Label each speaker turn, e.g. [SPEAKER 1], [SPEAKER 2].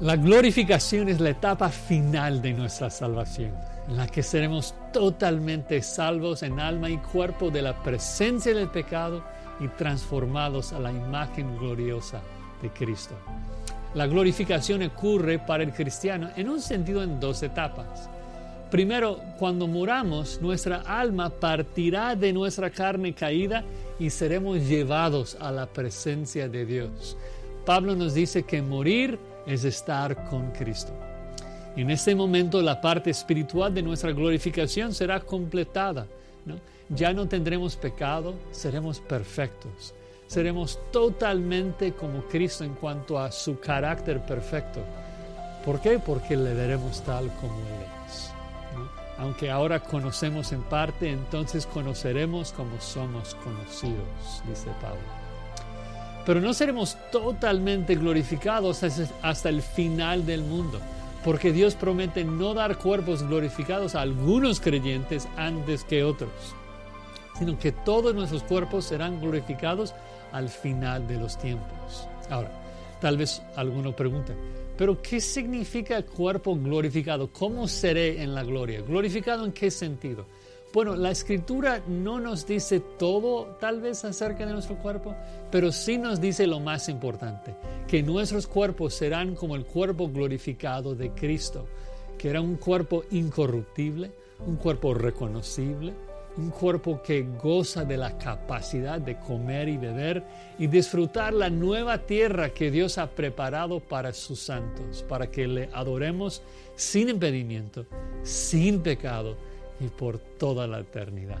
[SPEAKER 1] La glorificación es la etapa final de nuestra salvación, en la que seremos totalmente salvos en alma y cuerpo de la presencia del pecado y transformados a la imagen gloriosa de Cristo. La glorificación ocurre para el cristiano en un sentido en dos etapas. Primero, cuando muramos, nuestra alma partirá de nuestra carne caída y seremos llevados a la presencia de Dios. Pablo nos dice que morir es estar con Cristo. En este momento la parte espiritual de nuestra glorificación será completada. Ya no tendremos pecado, seremos perfectos. Seremos totalmente como Cristo en cuanto a su carácter perfecto. ¿Por qué? Porque le veremos tal como Él es. Aunque ahora conocemos en parte, entonces conoceremos como somos conocidos, dice Pablo pero no seremos totalmente glorificados hasta el final del mundo, porque Dios promete no dar cuerpos glorificados a algunos creyentes antes que otros, sino que todos nuestros cuerpos serán glorificados al final de los tiempos. Ahora, tal vez alguno pregunte, pero ¿qué significa cuerpo glorificado? ¿Cómo seré en la gloria? ¿Glorificado en qué sentido? Bueno, la escritura no nos dice todo tal vez acerca de nuestro cuerpo, pero sí nos dice lo más importante, que nuestros cuerpos serán como el cuerpo glorificado de Cristo, que era un cuerpo incorruptible, un cuerpo reconocible, un cuerpo que goza de la capacidad de comer y beber y disfrutar la nueva tierra que Dios ha preparado para sus santos, para que le adoremos sin impedimento, sin pecado y por toda la eternidad.